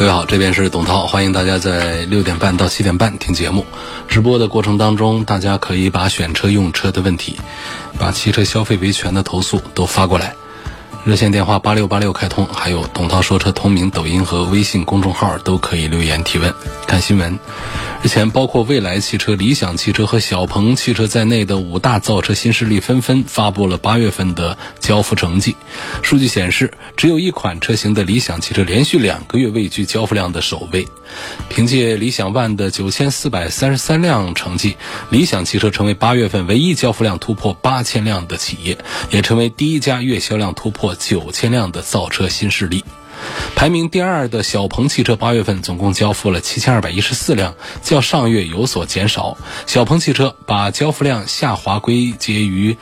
各位好，这边是董涛，欢迎大家在六点半到七点半听节目。直播的过程当中，大家可以把选车用车的问题，把汽车消费维权的投诉都发过来。热线电话八六八六开通，还有董涛说车同名抖音和微信公众号都可以留言提问。看新闻，日前包括蔚来汽车、理想汽车和小鹏汽车在内的五大造车新势力纷纷发布了八月份的交付成绩。数据显示，只有一款车型的理想汽车连续两个月位居交付量的首位。凭借理想 ONE 的九千四百三十三辆成绩，理想汽车成为八月份唯一交付量突破八千辆的企业，也成为第一家月销量突破九千辆的造车新势力。排名第二的小鹏汽车八月份总共交付了七千二百一十四辆，较上月有所减少。小鹏汽车把交付量下滑归结于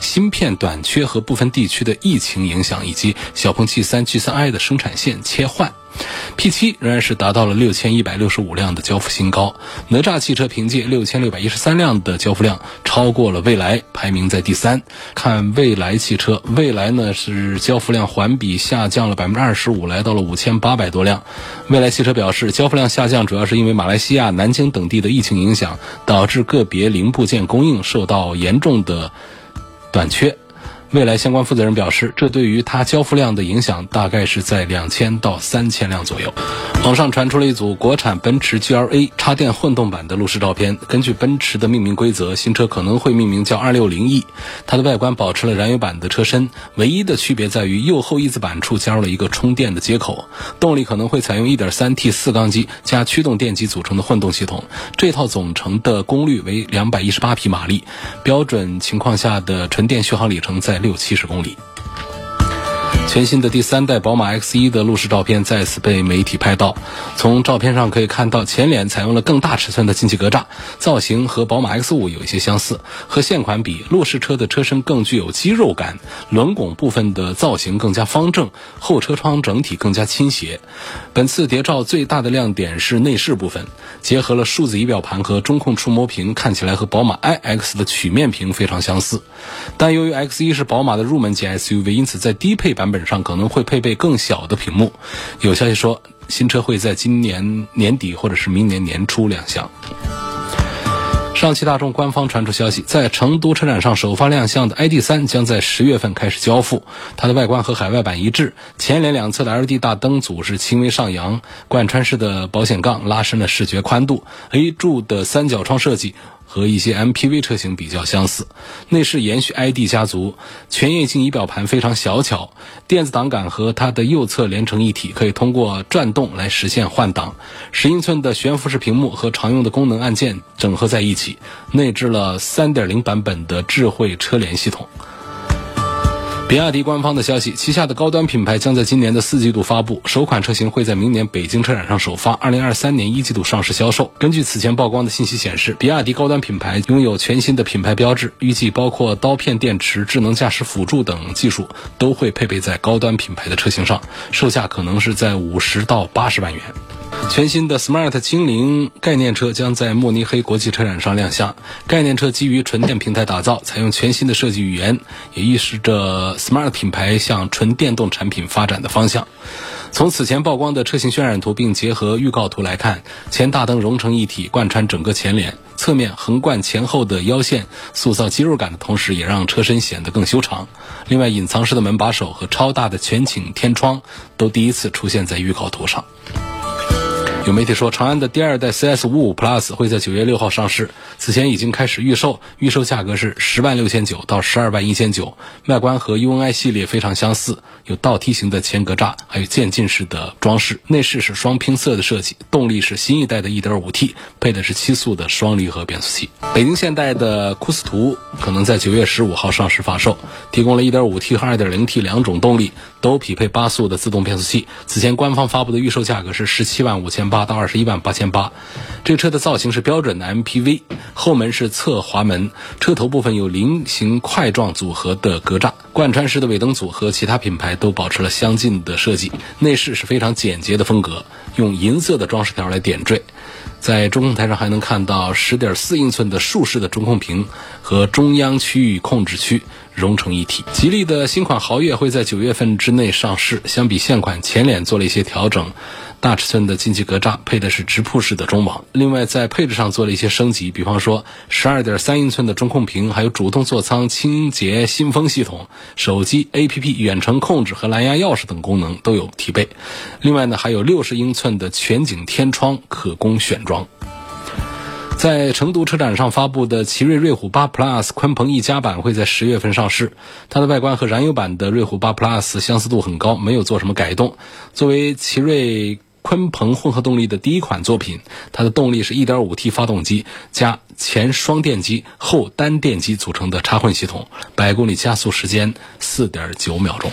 芯片短缺和部分地区的疫情影响，以及小鹏 G 三、G 三 i 的生产线切换。P7 仍然是达到了六千一百六十五辆的交付新高。哪吒汽车凭借六千六百一十三辆的交付量，超过了蔚来，排名在第三。看蔚来汽车，蔚来呢是交付量环比下降了百分之二十五，来到了五千八百多辆。蔚来汽车表示，交付量下降主要是因为马来西亚、南京等地的疫情影响，导致个别零部件供应受到严重的短缺。未来相关负责人表示，这对于它交付量的影响大概是在两千到三千辆左右。网上传出了一组国产奔驰 GLA 插电混动版的路试照片。根据奔驰的命名规则，新车可能会命名叫 260e。它的外观保持了燃油版的车身，唯一的区别在于右后翼子板处加入了一个充电的接口。动力可能会采用 1.3T 四缸机加驱动电机组成的混动系统。这套总成的功率为218匹马力，标准情况下的纯电续航里程在。在六七十公里。全新的第三代宝马 X1 的路试照片再次被媒体拍到。从照片上可以看到，前脸采用了更大尺寸的进气格栅，造型和宝马 X5 有一些相似。和现款比，路试车的车身更具有肌肉感，轮拱部分的造型更加方正，后车窗整体更加倾斜。本次谍照最大的亮点是内饰部分，结合了数字仪表盘和中控触摸屏，看起来和宝马 iX 的曲面屏非常相似。但由于 X1 是宝马的入门级 SUV，因此在低配版本。本上可能会配备更小的屏幕，有消息说新车会在今年年底或者是明年年初亮相。上汽大众官方传出消息，在成都车展上首发亮相的 ID.3 将在十月份开始交付。它的外观和海外版一致，前脸两侧的 LED 大灯组是轻微上扬，贯穿式的保险杠拉伸了视觉宽度，A 柱的三角窗设计。和一些 MPV 车型比较相似，内饰延续 ID 家族，全液晶仪表盘非常小巧，电子档杆和它的右侧连成一体，可以通过转动来实现换挡。十英寸的悬浮式屏幕和常用的功能按键整合在一起，内置了3.0版本的智慧车联系统。比亚迪官方的消息，旗下的高端品牌将在今年的四季度发布首款车型，会在明年北京车展上首发，二零二三年一季度上市销售。根据此前曝光的信息显示，比亚迪高端品牌拥有全新的品牌标志，预计包括刀片电池、智能驾驶辅助等技术都会配备在高端品牌的车型上，售价可能是在五十到八十万元。全新的 Smart 精灵概念车将在慕尼黑国际车展上亮相。概念车基于纯电平台打造，采用全新的设计语言，也预示着 Smart 品牌向纯电动产品发展的方向。从此前曝光的车型渲染图，并结合预告图来看，前大灯融成一体，贯穿整个前脸；侧面横贯前后的腰线，塑造肌肉感的同时，也让车身显得更修长。另外，隐藏式的门把手和超大的全景天窗都第一次出现在预告图上。有媒体说，长安的第二代 CS 五五 Plus 会在九月六号上市，此前已经开始预售，预售价格是十万六千九到十二万一千九。外观和 UNI 系列非常相似，有倒梯形的前格栅，还有渐进式的装饰。内饰是双拼色的设计，动力是新一代的 1.5T，配的是七速的双离合变速器。北京现代的库斯图可能在九月十五号上市发售，提供了一点五 T 和二点零 T 两种动力，都匹配八速的自动变速器。此前官方发布的预售价格是十七万五千八。八到二十一万八千八。这个车的造型是标准的 MPV，后门是侧滑门，车头部分有菱形块状组合的格栅，贯穿式的尾灯组和其他品牌都保持了相近的设计。内饰是非常简洁的风格，用银色的装饰条来点缀。在中控台上还能看到十点四英寸的竖式的中控屏和中央区域控制区融成一体。吉利的新款豪越会在九月份之内上市，相比现款前脸做了一些调整。大尺寸的进气格栅配的是直瀑式的中网，另外在配置上做了一些升级，比方说十二点三英寸的中控屏，还有主动座舱清洁新风系统、手机 APP 远程控制和蓝牙钥匙等功能都有提备。另外呢，还有六十英寸的全景天窗可供选装。在成都车展上发布的奇瑞瑞虎8 Plus 鲲鹏一加版会在十月份上市，它的外观和燃油版的瑞虎8 Plus 相似度很高，没有做什么改动。作为奇瑞。鲲鹏混合动力的第一款作品，它的动力是 1.5T 发动机加前双电机后单电机组成的插混系统，百公里加速时间4.9秒钟。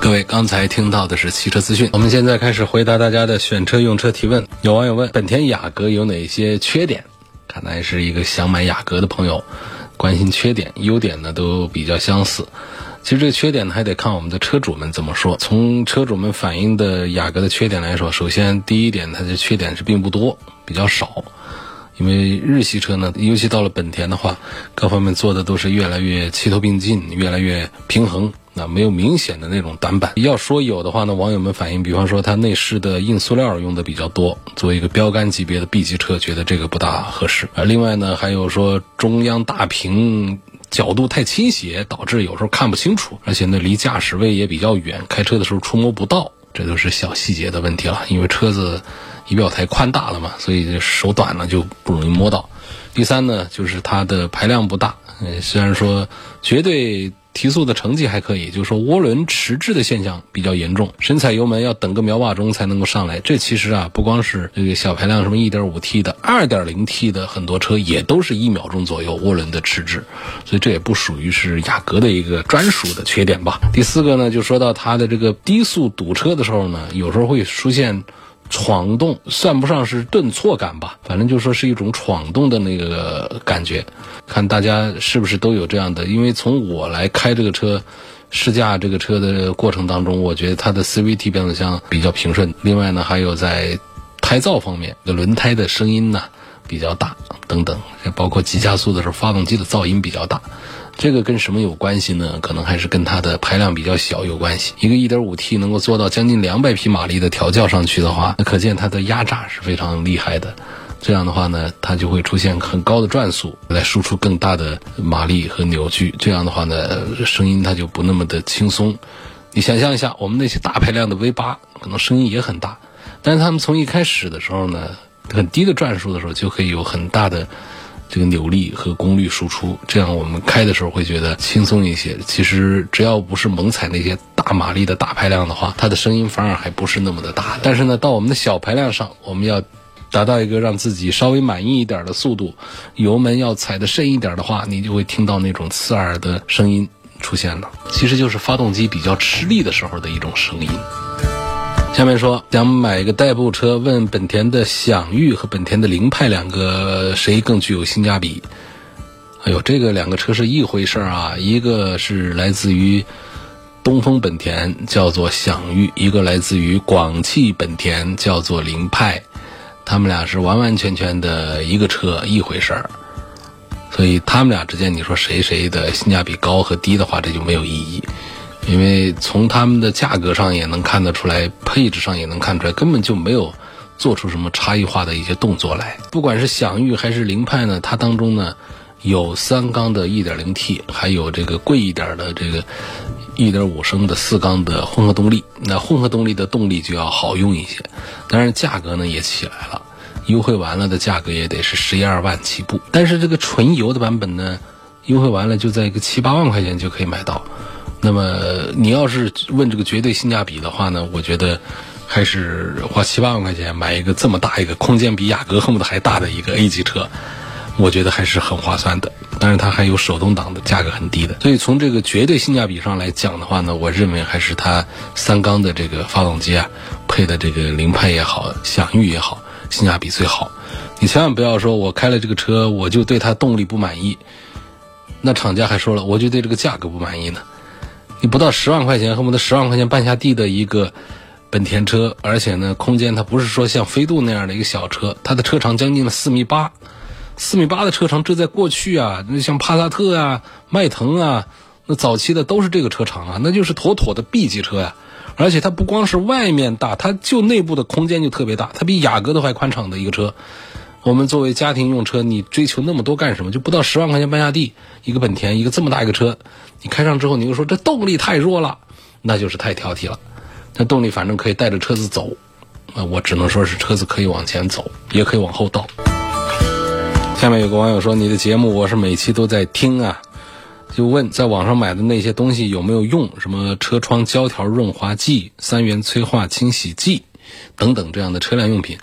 各位刚才听到的是汽车资讯，我们现在开始回答大家的选车用车提问。有网友问：本田雅阁有哪些缺点？看来是一个想买雅阁的朋友，关心缺点，优点呢都比较相似。其实这个缺点呢，还得看我们的车主们怎么说。从车主们反映的雅阁的缺点来说，首先第一点，它的缺点是并不多，比较少。因为日系车呢，尤其到了本田的话，各方面做的都是越来越齐头并进，越来越平衡，那没有明显的那种短板。要说有的话呢，网友们反映，比方说它内饰的硬塑料用的比较多，作为一个标杆级别的 B 级车，觉得这个不大合适。啊，另外呢，还有说中央大屏。角度太倾斜，导致有时候看不清楚，而且呢离驾驶位也比较远，开车的时候触摸不到，这都是小细节的问题了。因为车子仪表台宽大了嘛，所以手短了就不容易摸到。第三呢，就是它的排量不大，虽然说绝对。提速的成绩还可以，就是说涡轮迟滞的现象比较严重，深踩油门要等个秒把钟才能够上来。这其实啊，不光是这个小排量什么 1.5T 的、2.0T 的很多车也都是一秒钟左右涡轮的迟滞，所以这也不属于是雅阁的一个专属的缺点吧。第四个呢，就说到它的这个低速堵车的时候呢，有时候会出现。闯动算不上是顿挫感吧，反正就说是一种闯动的那个感觉，看大家是不是都有这样的。因为从我来开这个车，试驾这个车的过程当中，我觉得它的 CVT 变速箱比较平顺。另外呢，还有在胎噪方面，这轮胎的声音呢比较大等等，包括急加速的时候，发动机的噪音比较大。这个跟什么有关系呢？可能还是跟它的排量比较小有关系。一个 1.5T 能够做到将近200匹马力的调教上去的话，那可见它的压榨是非常厉害的。这样的话呢，它就会出现很高的转速，来输出更大的马力和扭矩。这样的话呢，声音它就不那么的轻松。你想象一下，我们那些大排量的 V8 可能声音也很大，但是他们从一开始的时候呢，很低的转速的时候就可以有很大的。这个扭力和功率输出，这样我们开的时候会觉得轻松一些。其实只要不是猛踩那些大马力的大排量的话，它的声音反而还不是那么的大。但是呢，到我们的小排量上，我们要达到一个让自己稍微满意一点的速度，油门要踩的深一点的话，你就会听到那种刺耳的声音出现了。其实就是发动机比较吃力的时候的一种声音。下面说想买一个代步车，问本田的享域和本田的凌派两个谁更具有性价比？哎呦，这个两个车是一回事儿啊！一个是来自于东风本田，叫做享域；一个来自于广汽本田，叫做凌派。他们俩是完完全全的一个车，一回事儿。所以他们俩之间，你说谁谁的性价比高和低的话，这就没有意义。因为从他们的价格上也能看得出来，配置上也能看出来，根本就没有做出什么差异化的一些动作来。不管是享域还是凌派呢，它当中呢有三缸的 1.0T，还有这个贵一点的这个1.5升的四缸的混合动力。那混合动力的动力就要好用一些，当然价格呢也起来了，优惠完了的价格也得是十一二万起步。但是这个纯油的版本呢，优惠完了就在一个七八万块钱就可以买到。那么你要是问这个绝对性价比的话呢，我觉得还是花七八万块钱买一个这么大一个空间比雅阁恨不得还大的一个 A 级车，我觉得还是很划算的。当然它还有手动挡的价格很低的，所以从这个绝对性价比上来讲的话呢，我认为还是它三缸的这个发动机啊。配的这个凌派也好，享域也好，性价比最好。你千万不要说我开了这个车，我就对它动力不满意。那厂家还说了，我就对这个价格不满意呢。你不到十万块钱，恨不得十万块钱办下地的一个本田车，而且呢，空间它不是说像飞度那样的一个小车，它的车长将近了四米八，四米八的车长，这在过去啊，那像帕萨特啊、迈腾啊，那早期的都是这个车长啊，那就是妥妥的 B 级车呀。而且它不光是外面大，它就内部的空间就特别大，它比雅阁都还宽敞的一个车。我们作为家庭用车，你追求那么多干什么？就不到十万块钱办下地，一个本田，一个这么大一个车，你开上之后，你又说这动力太弱了，那就是太挑剔了。那动力反正可以带着车子走，啊，我只能说是车子可以往前走，也可以往后倒。下面有个网友说：“你的节目我是每期都在听啊，就问在网上买的那些东西有没有用？什么车窗胶条润滑剂、三元催化清洗剂等等这样的车辆用品。”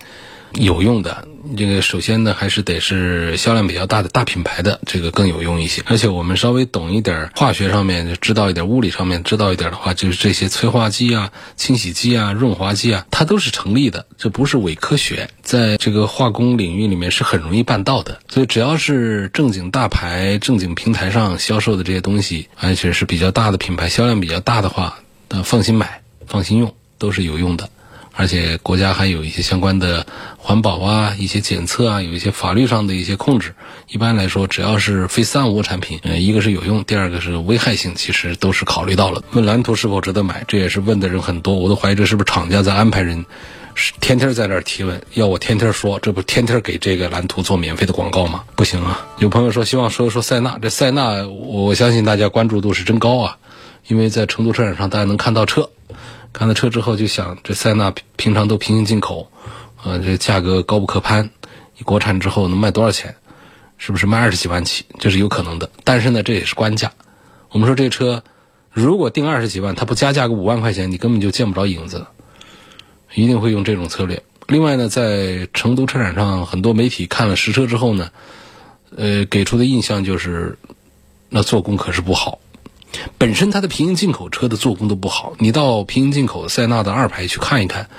有用的，这个首先呢，还是得是销量比较大的大品牌的，这个更有用一些。而且我们稍微懂一点化学上面，知道一点物理上面，知道一点的话，就是这些催化剂啊、清洗剂啊、润滑剂啊，它都是成立的，这不是伪科学，在这个化工领域里面是很容易办到的。所以只要是正经大牌、正经平台上销售的这些东西，而且是比较大的品牌，销量比较大的话，那放心买、放心用，都是有用的。而且国家还有一些相关的环保啊、一些检测啊，有一些法律上的一些控制。一般来说，只要是非三无产品，呃，一个是有用，第二个是危害性，其实都是考虑到了。问蓝图是否值得买，这也是问的人很多，我都怀疑这是不是厂家在安排人，是天天在那儿提问，要我天天说，这不天天给这个蓝图做免费的广告吗？不行啊！有朋友说希望说一说塞纳，这塞纳我相信大家关注度是真高啊，因为在成都车展上大家能看到车。看了车之后就想，这塞纳平常都平行进口，呃，这价格高不可攀。国产之后能卖多少钱？是不是卖二十几万起？这是有可能的。但是呢，这也是官价。我们说这车如果定二十几万，它不加价个五万块钱，你根本就见不着影子。一定会用这种策略。另外呢，在成都车展上，很多媒体看了实车之后呢，呃，给出的印象就是，那做工可是不好。本身它的平行进口车的做工都不好，你到平行进口塞纳的二排去看一看，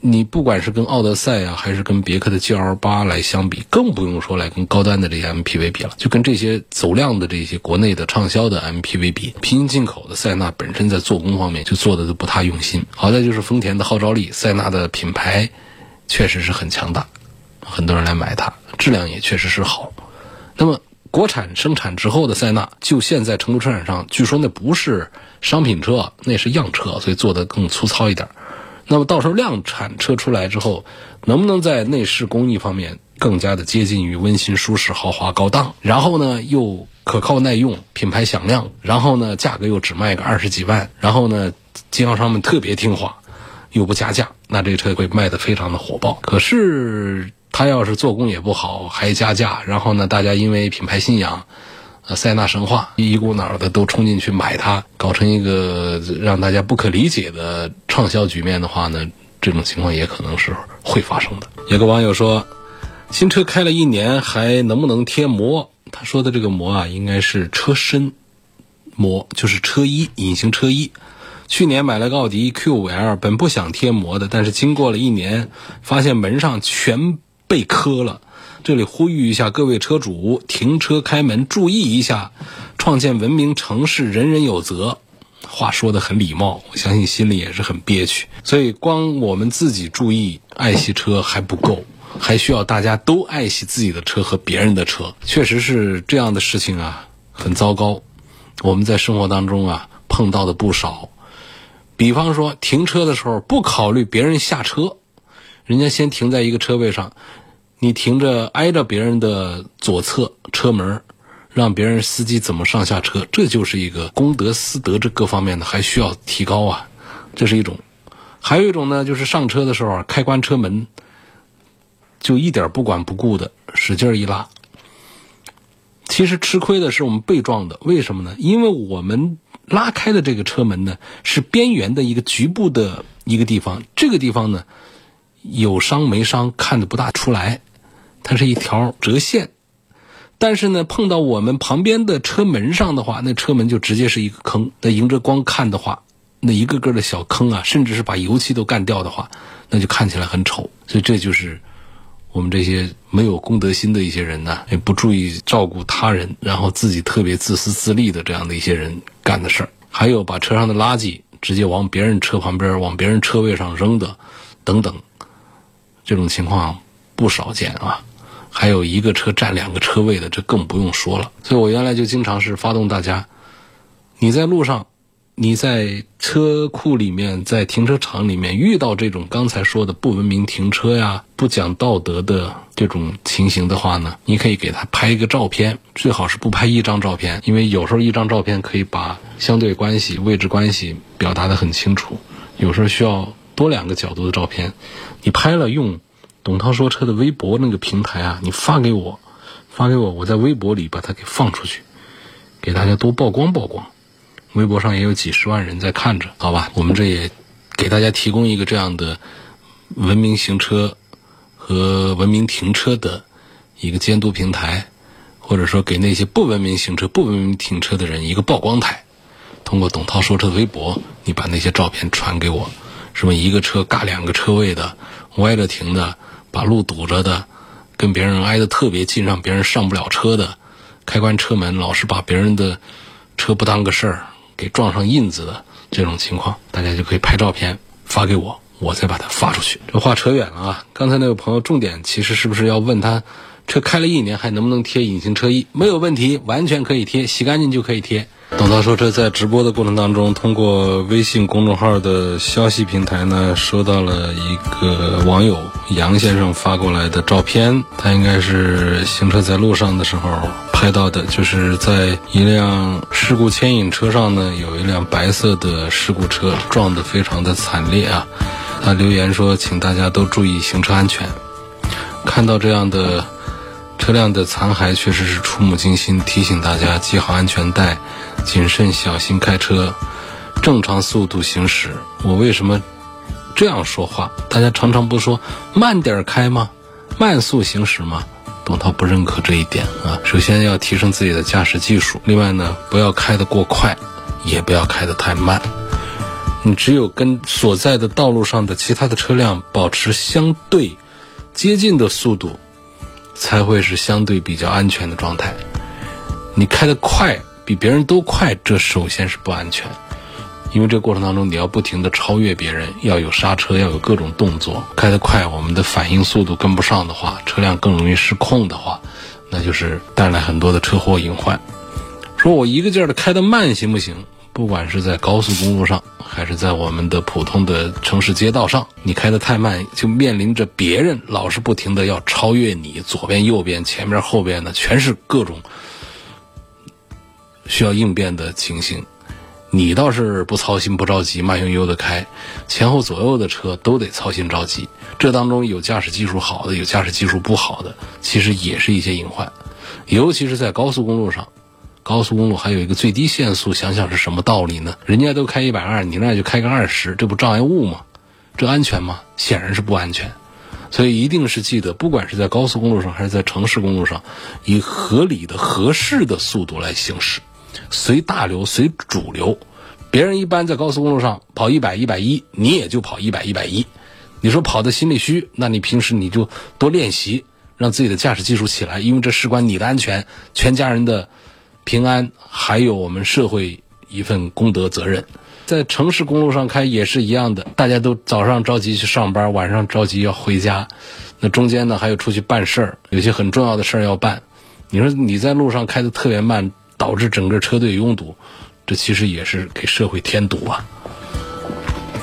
你不管是跟奥德赛啊，还是跟别克的 GL 八来相比，更不用说来跟高端的这些 MPV 比了，就跟这些走量的这些国内的畅销的 MPV 比，平行进口的塞纳本身在做工方面就做的都不太用心。好在就是丰田的号召力，塞纳的品牌确实是很强大，很多人来买它，质量也确实是好。那么。国产生产之后的塞纳，就现在成都车展上，据说那不是商品车，那是样车，所以做的更粗糙一点。那么到时候量产车出来之后，能不能在内饰工艺方面更加的接近于温馨、舒适、豪华、高档？然后呢，又可靠耐用、品牌响亮，然后呢，价格又只卖个二十几万，然后呢，经销商们特别听话，又不加价，那这车会卖的非常的火爆。可是。他要是做工也不好，还加价，然后呢，大家因为品牌信仰，呃，塞纳神话，一股脑的都冲进去买它，搞成一个让大家不可理解的畅销局面的话呢，这种情况也可能是会发生的。有个网友说，新车开了一年，还能不能贴膜？他说的这个膜啊，应该是车身膜，就是车衣，隐形车衣。去年买了个奥迪 Q5L，本不想贴膜的，但是经过了一年，发现门上全。被磕了，这里呼吁一下各位车主，停车开门注意一下，创建文明城市人人有责。话说的很礼貌，我相信心里也是很憋屈。所以光我们自己注意爱惜车还不够，还需要大家都爱惜自己的车和别人的车。确实是这样的事情啊，很糟糕。我们在生活当中啊碰到的不少，比方说停车的时候不考虑别人下车。人家先停在一个车位上，你停着挨着别人的左侧车门，让别人司机怎么上下车，这就是一个公德私德这各方面的还需要提高啊，这是一种。还有一种呢，就是上车的时候开关车门，就一点不管不顾的使劲一拉。其实吃亏的是我们被撞的，为什么呢？因为我们拉开的这个车门呢，是边缘的一个局部的一个地方，这个地方呢。有伤没伤看的不大出来，它是一条折线，但是呢，碰到我们旁边的车门上的话，那车门就直接是一个坑。那迎着光看的话，那一个个的小坑啊，甚至是把油漆都干掉的话，那就看起来很丑。所以这就是我们这些没有公德心的一些人呢，也不注意照顾他人，然后自己特别自私自利的这样的一些人干的事儿。还有把车上的垃圾直接往别人车旁边、往别人车位上扔的，等等，这种情况不少见啊。还有一个车占两个车位的，这更不用说了。所以我原来就经常是发动大家，你在路上，你在车库里面，在停车场里面遇到这种刚才说的不文明停车呀、不讲道德的这种情形的话呢，你可以给他拍一个照片，最好是不拍一张照片，因为有时候一张照片可以把相对关系、位置关系表达的很清楚，有时候需要多两个角度的照片，你拍了用。董涛说车的微博那个平台啊，你发给我，发给我，我在微博里把它给放出去，给大家多曝光曝光。微博上也有几十万人在看着，好吧？我们这也给大家提供一个这样的文明行车和文明停车的一个监督平台，或者说给那些不文明行车、不文明停车的人一个曝光台。通过董涛说车的微博，你把那些照片传给我，什么一个车尬两个车位的，歪着停的。把路堵着的，跟别人挨得特别近，让别人上不了车的，开关车门老是把别人的车不当个事儿，给撞上印子的这种情况，大家就可以拍照片发给我，我再把它发出去。这话扯远了啊！刚才那位朋友重点其实是不是要问他，车开了一年还能不能贴隐形车衣？没有问题，完全可以贴，洗干净就可以贴。他说车在直播的过程当中，通过微信公众号的消息平台呢，收到了一个网友杨先生发过来的照片。他应该是行车在路上的时候拍到的，就是在一辆事故牵引车上呢，有一辆白色的事故车撞得非常的惨烈啊。他留言说：“请大家都注意行车安全。”看到这样的车辆的残骸，确实是触目惊心，提醒大家系好安全带。谨慎小心开车，正常速度行驶。我为什么这样说话？大家常常不说慢点开吗？慢速行驶吗？董涛不认可这一点啊。首先要提升自己的驾驶技术，另外呢，不要开得过快，也不要开得太慢。你只有跟所在的道路上的其他的车辆保持相对接近的速度，才会是相对比较安全的状态。你开得快。比别人都快，这首先是不安全，因为这过程当中你要不停的超越别人，要有刹车，要有各种动作。开得快，我们的反应速度跟不上的话，车辆更容易失控的话，那就是带来很多的车祸隐患。说我一个劲儿的开得慢行不行？不管是在高速公路上，还是在我们的普通的城市街道上，你开得太慢，就面临着别人老是不停的要超越你，左边、右边、前面、后边的全是各种。需要应变的情形，你倒是不操心不着急，慢悠悠的开，前后左右的车都得操心着急。这当中有驾驶技术好的，有驾驶技术不好的，其实也是一些隐患。尤其是在高速公路上，高速公路还有一个最低限速，想想是什么道理呢？人家都开一百二，你那就开个二十，这不障碍物吗？这安全吗？显然是不安全。所以一定是记得，不管是在高速公路上还是在城市公路上，以合理的、合适的速度来行驶。随大流，随主流，别人一般在高速公路上跑一百、一百一，你也就跑一百、一百一。你说跑的心里虚，那你平时你就多练习，让自己的驾驶技术起来，因为这事关你的安全、全家人的平安，还有我们社会一份公德责任。在城市公路上开也是一样的，大家都早上着急去上班，晚上着急要回家，那中间呢还有出去办事儿，有些很重要的事儿要办。你说你在路上开的特别慢。导致整个车队拥堵，这其实也是给社会添堵啊。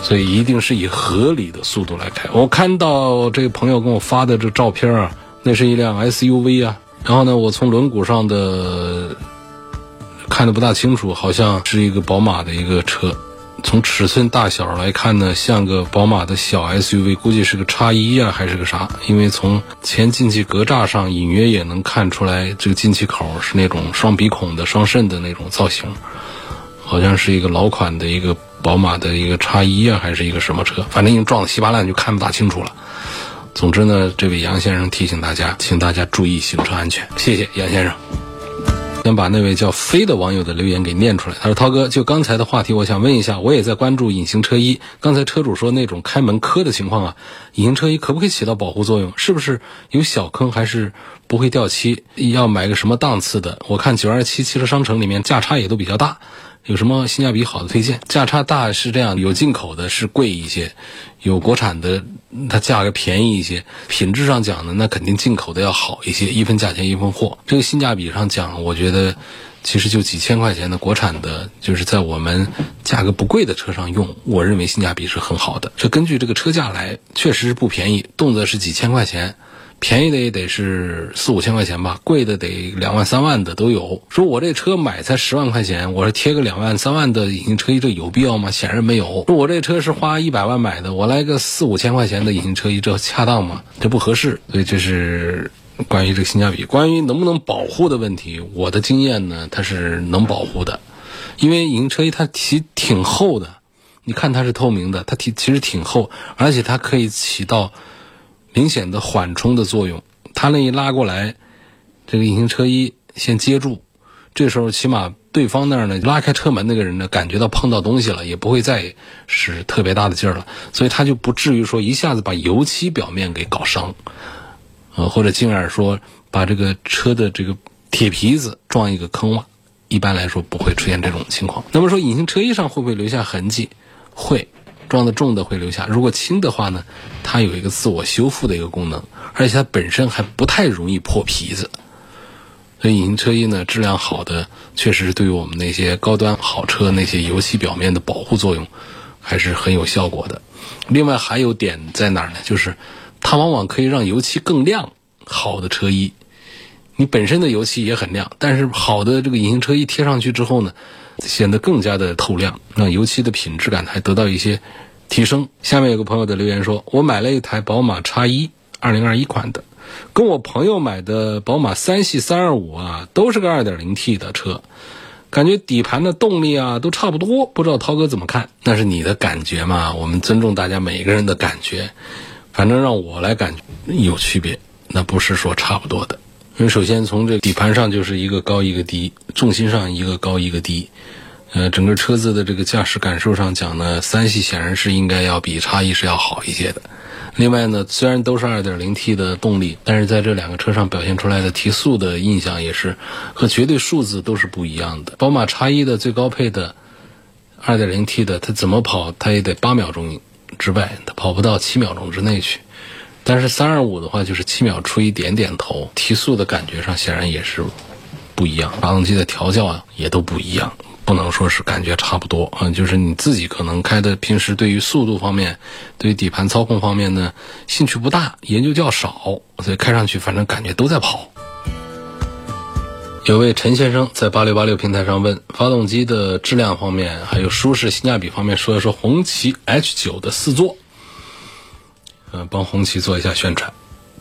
所以一定是以合理的速度来开。我看到这个朋友给我发的这照片啊，那是一辆 SUV 啊。然后呢，我从轮毂上的看的不大清楚，好像是一个宝马的一个车。从尺寸大小来看呢，像个宝马的小 SUV，估计是个叉一啊，还是个啥？因为从前进气格栅上隐约也能看出来，这个进气口是那种双鼻孔的、双肾的那种造型，好像是一个老款的一个宝马的一个叉一啊，还是一个什么车？反正已经撞得稀巴烂，就看不大清楚了。总之呢，这位杨先生提醒大家，请大家注意行车安全。谢谢杨先生。先把那位叫飞的网友的留言给念出来。他说：“涛哥，就刚才的话题，我想问一下，我也在关注隐形车衣。刚才车主说那种开门磕的情况啊，隐形车衣可不可以起到保护作用？是不是有小坑还是不会掉漆？要买个什么档次的？我看九二七汽车商城里面价差也都比较大。”有什么性价比好的推荐？价差大是这样，有进口的是贵一些，有国产的它价格便宜一些。品质上讲呢，那肯定进口的要好一些，一分价钱一分货。这个性价比上讲，我觉得其实就几千块钱的国产的，就是在我们价格不贵的车上用，我认为性价比是很好的。这根据这个车价来，确实是不便宜，动辄是几千块钱。便宜的也得是四五千块钱吧，贵的得两万三万的都有。说我这车买才十万块钱，我是贴个两万三万的隐形车衣，这有必要吗？显然没有。说我这车是花一百万买的，我来个四五千块钱的隐形车衣，这恰当吗？这不合适。所以这是关于这个性价比，关于能不能保护的问题，我的经验呢，它是能保护的，因为隐形车衣它其挺厚的，你看它是透明的，它挺其实挺厚，而且它可以起到。明显的缓冲的作用，他那一拉过来，这个隐形车衣先接住，这时候起码对方那儿呢拉开车门那个人呢感觉到碰到东西了，也不会再使特别大的劲儿了，所以他就不至于说一下子把油漆表面给搞伤，呃或者进而说把这个车的这个铁皮子撞一个坑洼，一般来说不会出现这种情况。那么说隐形车衣上会不会留下痕迹？会。撞的重的会留下，如果轻的话呢，它有一个自我修复的一个功能，而且它本身还不太容易破皮子。所以隐形车衣呢，质量好的，确实对于我们那些高端好车那些油漆表面的保护作用，还是很有效果的。另外还有点在哪儿呢？就是它往往可以让油漆更亮。好的车衣，你本身的油漆也很亮，但是好的这个隐形车衣贴上去之后呢？显得更加的透亮，让油漆的品质感还得到一些提升。下面有个朋友的留言说：“我买了一台宝马叉一，二零二一款的，跟我朋友买的宝马三系三二五啊，都是个二点零 T 的车，感觉底盘的动力啊都差不多，不知道涛哥怎么看？那是你的感觉嘛？我们尊重大家每一个人的感觉，反正让我来感觉有区别，那不是说差不多的。”因为首先从这底盘上就是一个高一个低，重心上一个高一个低，呃，整个车子的这个驾驶感受上讲呢，三系显然是应该要比叉一是要好一些的。另外呢，虽然都是 2.0T 的动力，但是在这两个车上表现出来的提速的印象也是和绝对数字都是不一样的。宝马叉一的最高配的 2.0T 的，它怎么跑它也得八秒钟之外，它跑不到七秒钟之内去。但是三二五的话，就是七秒出一点点头，提速的感觉上显然也是不一样，发动机的调教啊也都不一样，不能说是感觉差不多啊，就是你自己可能开的平时对于速度方面，对于底盘操控方面呢兴趣不大，研究较少，所以开上去反正感觉都在跑。有位陈先生在八六八六平台上问，发动机的质量方面还有舒适性价比方面，说一说红旗 H 九的四座。嗯，帮红旗做一下宣传，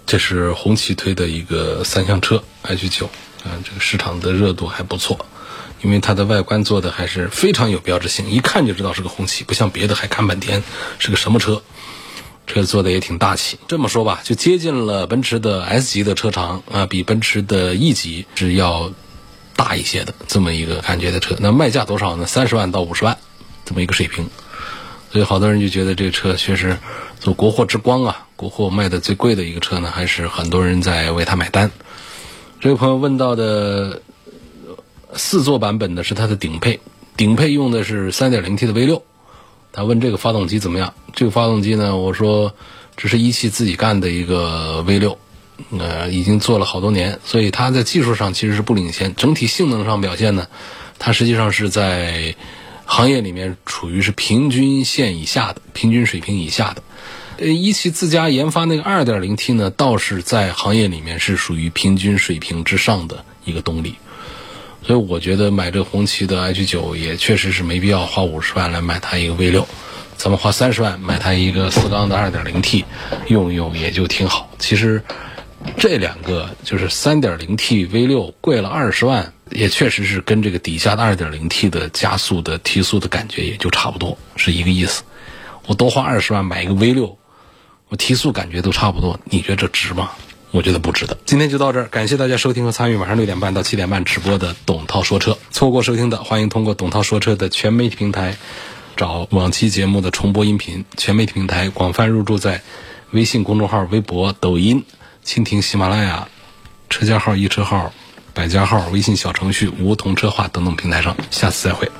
这是红旗推的一个三厢车 H 九，啊，这个市场的热度还不错，因为它的外观做的还是非常有标志性，一看就知道是个红旗，不像别的还看半天是个什么车，车做的也挺大气。这么说吧，就接近了奔驰的 S 级的车长啊，比奔驰的 E 级是要大一些的这么一个感觉的车。那卖价多少呢？三十万到五十万这么一个水平。所以好多人就觉得这个车确实做国货之光啊，国货卖的最贵的一个车呢，还是很多人在为它买单。这位朋友问到的四座版本的是它的顶配，顶配用的是 3.0T 的 V6。他问这个发动机怎么样？这个发动机呢，我说这是一汽自己干的一个 V6，呃，已经做了好多年，所以它在技术上其实是不领先，整体性能上表现呢，它实际上是在。行业里面处于是平均线以下的，平均水平以下的。呃，一汽自家研发那个 2.0T 呢，倒是在行业里面是属于平均水平之上的一个动力。所以我觉得买这红旗的 H9 也确实是没必要花五十万来买它一个 V6，咱们花三十万买它一个四缸的 2.0T 用用也就挺好。其实这两个就是 3.0T V6 贵了二十万，也确实是跟这个底下的 2.0T 的加速的提速的感觉也就差不多，是一个意思。我多花二十万买一个 V6，我提速感觉都差不多，你觉得这值吗？我觉得不值得。今天就到这儿，感谢大家收听和参与晚上六点半到七点半直播的董涛说车。错过收听的，欢迎通过董涛说车的全媒体平台找往期节目的重播音频。全媒体平台广泛入驻在微信公众号、微博、抖音、蜻蜓、喜马拉雅、车架号、一车号、百家号、微信小程序、梧桐车话等等平台上。下次再会。